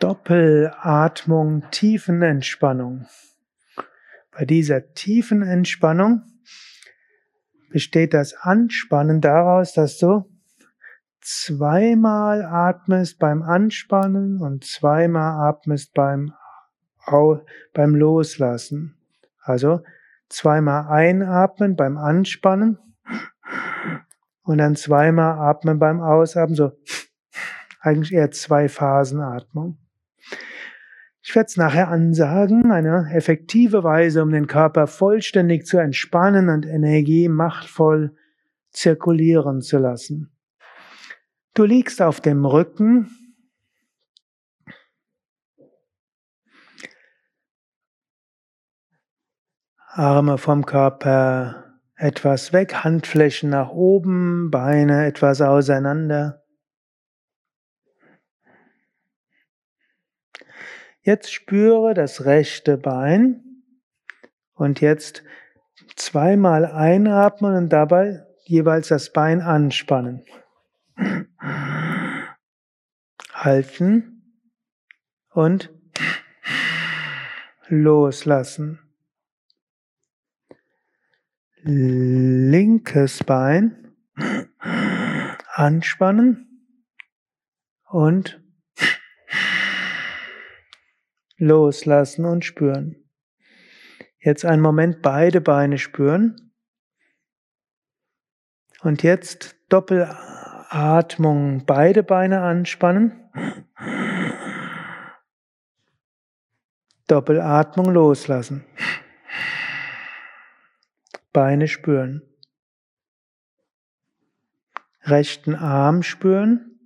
Doppelatmung, Tiefenentspannung. Bei dieser tiefen Entspannung besteht das Anspannen daraus, dass du zweimal atmest beim Anspannen und zweimal atmest beim, beim Loslassen. Also zweimal einatmen beim Anspannen und dann zweimal atmen beim Ausatmen, so eigentlich eher zwei Phasenatmung. Ich werde es nachher ansagen, eine effektive Weise, um den Körper vollständig zu entspannen und Energie machtvoll zirkulieren zu lassen. Du liegst auf dem Rücken. Arme vom Körper etwas weg, Handflächen nach oben, Beine etwas auseinander. Jetzt spüre das rechte Bein und jetzt zweimal einatmen und dabei jeweils das Bein anspannen. Halten und loslassen. Linkes Bein anspannen und loslassen und spüren. Jetzt einen Moment beide Beine spüren. Und jetzt Doppelatmung, beide Beine anspannen. Doppelatmung loslassen. Beine spüren. Rechten Arm spüren.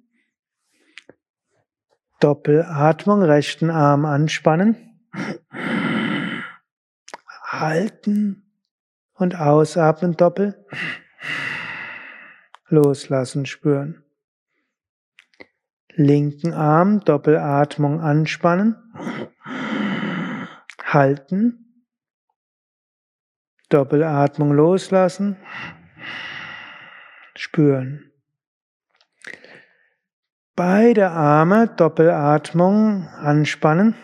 Doppelatmung, rechten Arm anspannen. Halten und ausatmen doppel. Loslassen spüren. Linken Arm, Doppelatmung anspannen. Halten. Doppelatmung loslassen. Spüren. Beide Arme, Doppelatmung, anspannen.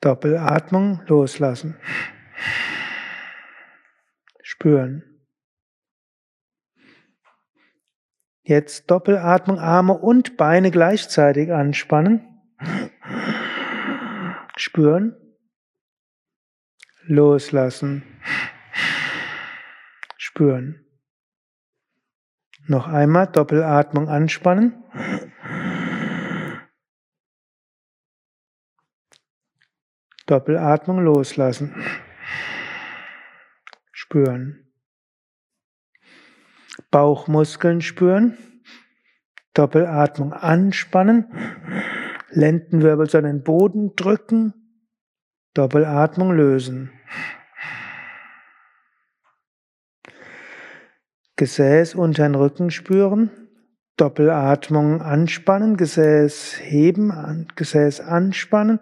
Doppelatmung, loslassen. Spüren. Jetzt Doppelatmung, Arme und Beine gleichzeitig anspannen. Spüren. Loslassen. Spüren. Noch einmal Doppelatmung anspannen. Doppelatmung loslassen. Spüren. Bauchmuskeln spüren. Doppelatmung anspannen. Lendenwirbel an den Boden drücken. Doppelatmung lösen. Gesäß unter den Rücken spüren, Doppelatmung anspannen, Gesäß heben, Gesäß anspannen,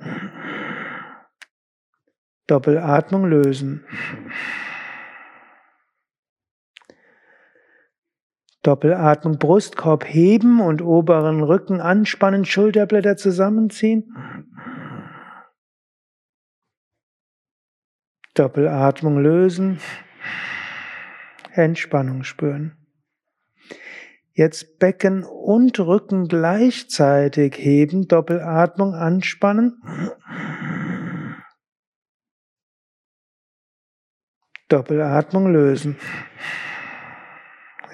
Doppelatmung lösen. Doppelatmung, Brustkorb heben und oberen Rücken anspannen, Schulterblätter zusammenziehen. Doppelatmung lösen. Entspannung spüren. Jetzt Becken und Rücken gleichzeitig heben, Doppelatmung anspannen. Doppelatmung lösen.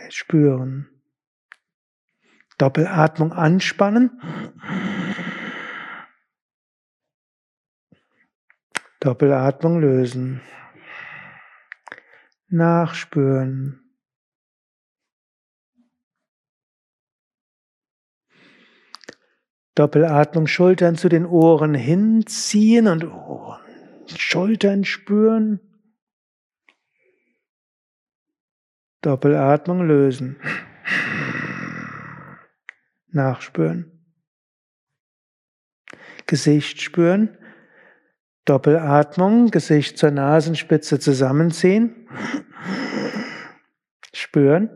Spüren. Doppelatmung anspannen. Doppelatmung lösen nachspüren. Doppelatmung, Schultern zu den Ohren hinziehen und Ohren, Schultern spüren. Doppelatmung lösen. Nachspüren. Gesicht spüren. Doppelatmung, Gesicht zur Nasenspitze zusammenziehen. Spüren.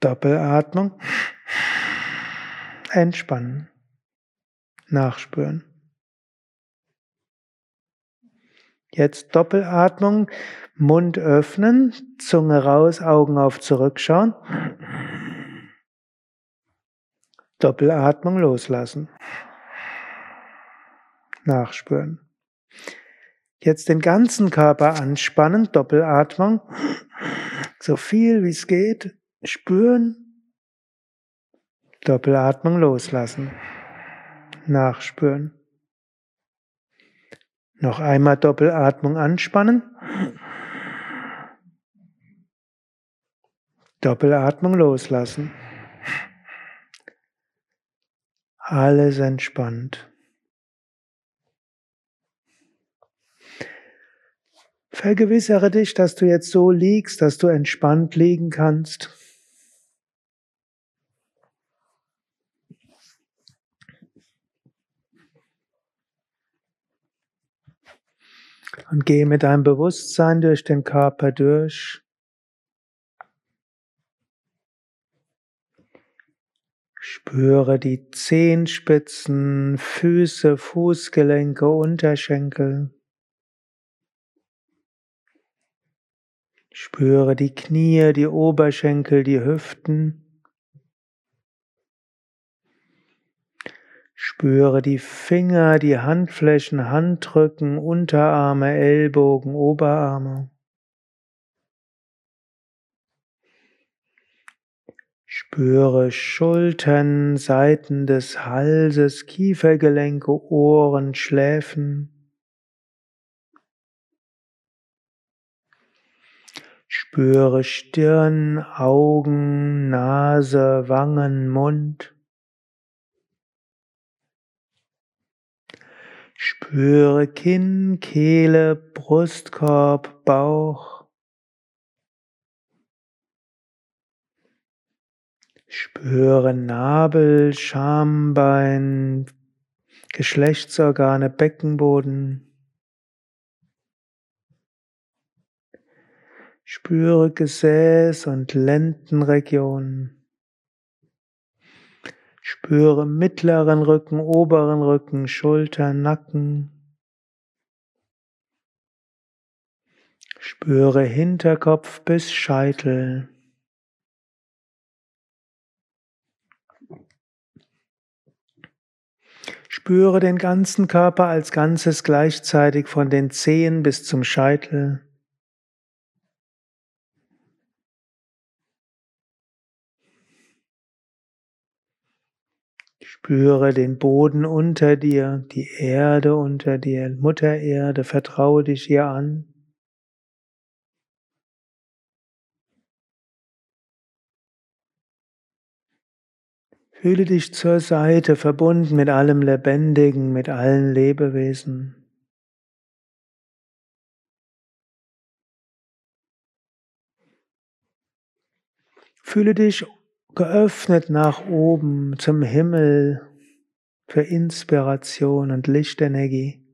Doppelatmung. Entspannen. Nachspüren. Jetzt Doppelatmung, Mund öffnen, Zunge raus, Augen auf zurückschauen. Doppelatmung loslassen. Nachspüren. Jetzt den ganzen Körper anspannen, Doppelatmung. So viel wie es geht, spüren. Doppelatmung loslassen. Nachspüren. Noch einmal Doppelatmung anspannen. Doppelatmung loslassen. Alles entspannt. Vergewissere dich, dass du jetzt so liegst, dass du entspannt liegen kannst. Und gehe mit deinem Bewusstsein durch den Körper durch. Spüre die Zehenspitzen, Füße, Fußgelenke, Unterschenkel. Spüre die Knie, die Oberschenkel, die Hüften. Spüre die Finger, die Handflächen, Handrücken, Unterarme, Ellbogen, Oberarme. Spüre Schultern, Seiten des Halses, Kiefergelenke, Ohren, Schläfen. Spüre Stirn, Augen, Nase, Wangen, Mund. Spüre Kinn, Kehle, Brustkorb, Bauch. Spüre Nabel, Schambein, Geschlechtsorgane, Beckenboden. Spüre Gesäß und Lendenregion. Spüre mittleren Rücken, oberen Rücken, Schultern, Nacken. Spüre Hinterkopf bis Scheitel. Spüre den ganzen Körper als Ganzes gleichzeitig von den Zehen bis zum Scheitel. Spüre den Boden unter dir, die Erde unter dir, Mutter Erde, vertraue dich ihr an. Fühle dich zur Seite, verbunden mit allem Lebendigen, mit allen Lebewesen. Fühle dich geöffnet nach oben zum Himmel für Inspiration und Lichtenergie.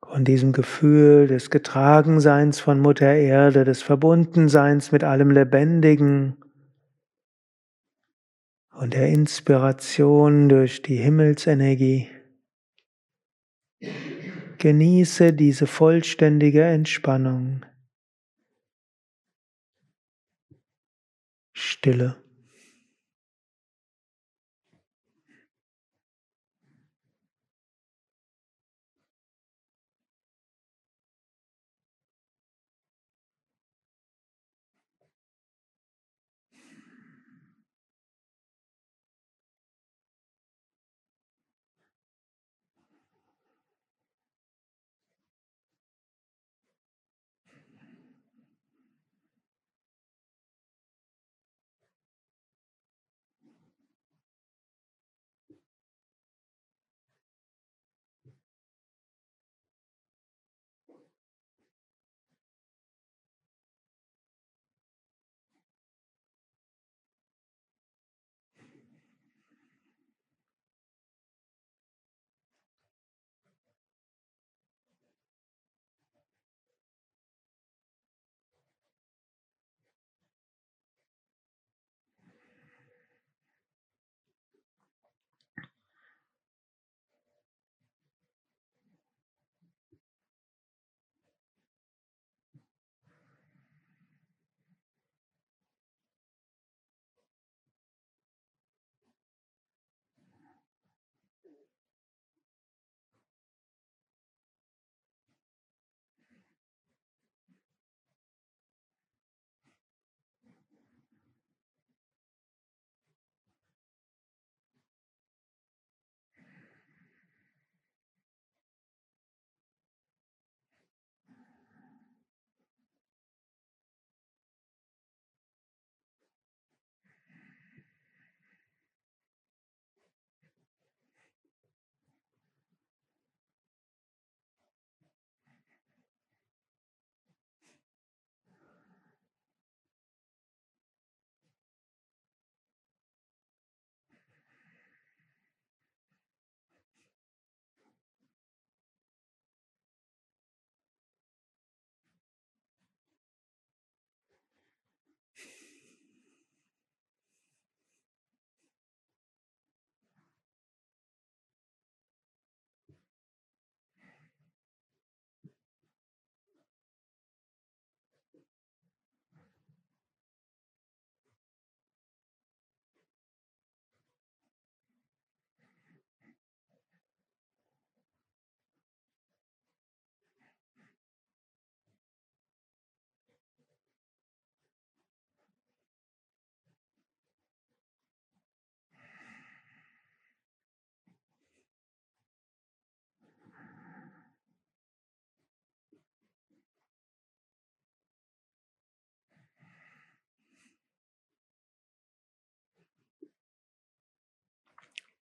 Und diesem Gefühl des Getragenseins von Mutter Erde, des Verbundenseins mit allem Lebendigen und der Inspiration durch die Himmelsenergie. Genieße diese vollständige Entspannung. Stille.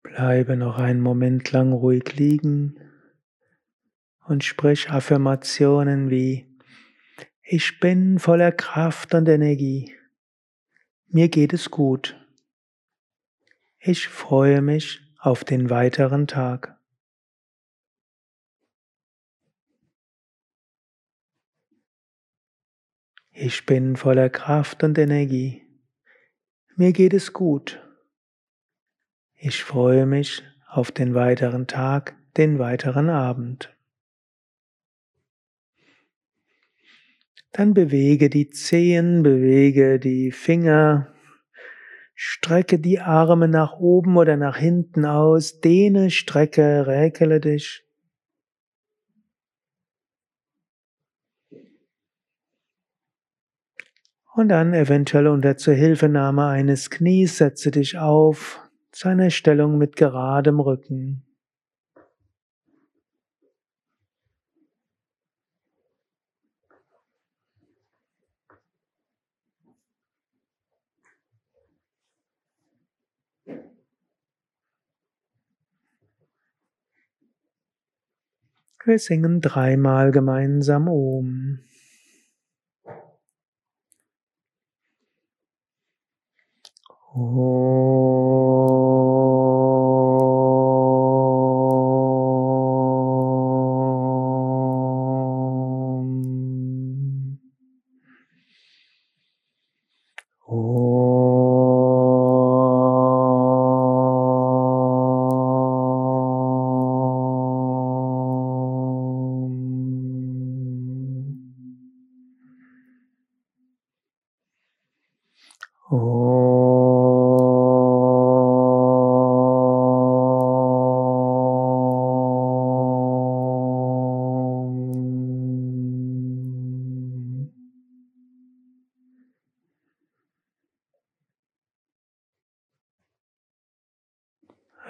Bleibe noch einen Moment lang ruhig liegen und sprich Affirmationen wie Ich bin voller Kraft und Energie. Mir geht es gut. Ich freue mich auf den weiteren Tag. Ich bin voller Kraft und Energie. Mir geht es gut. Ich freue mich auf den weiteren Tag, den weiteren Abend. Dann bewege die Zehen, bewege die Finger, strecke die Arme nach oben oder nach hinten aus, dehne, strecke, räkele dich. Und dann eventuell unter Zuhilfenahme eines Knies setze dich auf zu einer Stellung mit geradem Rücken. Wir singen dreimal gemeinsam Om.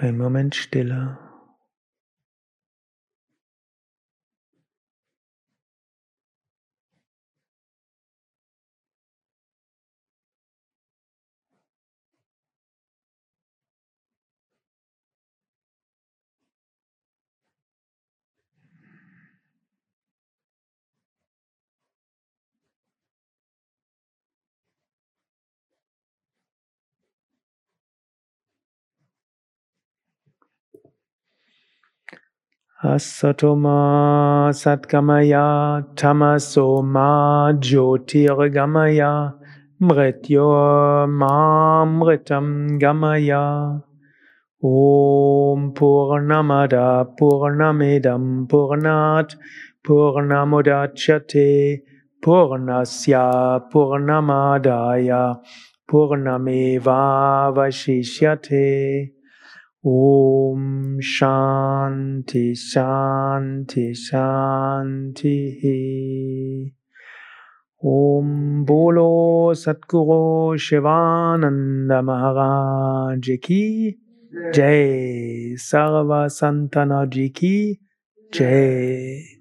Ein Moment Stille. Asatoma Satgamaya Tamasoma Jyotirgamaya Mrityo Mamritam Gamaya Om Purnamada Purnamidam Purnat Purnamudachyate Purnasya Purnamadaya Purnameva Vashishyate Om Shanti Shanti Shanti Om Bolo Satguru Shivananda Maharaj Ki. Jai Sarva Santana Ki. Jai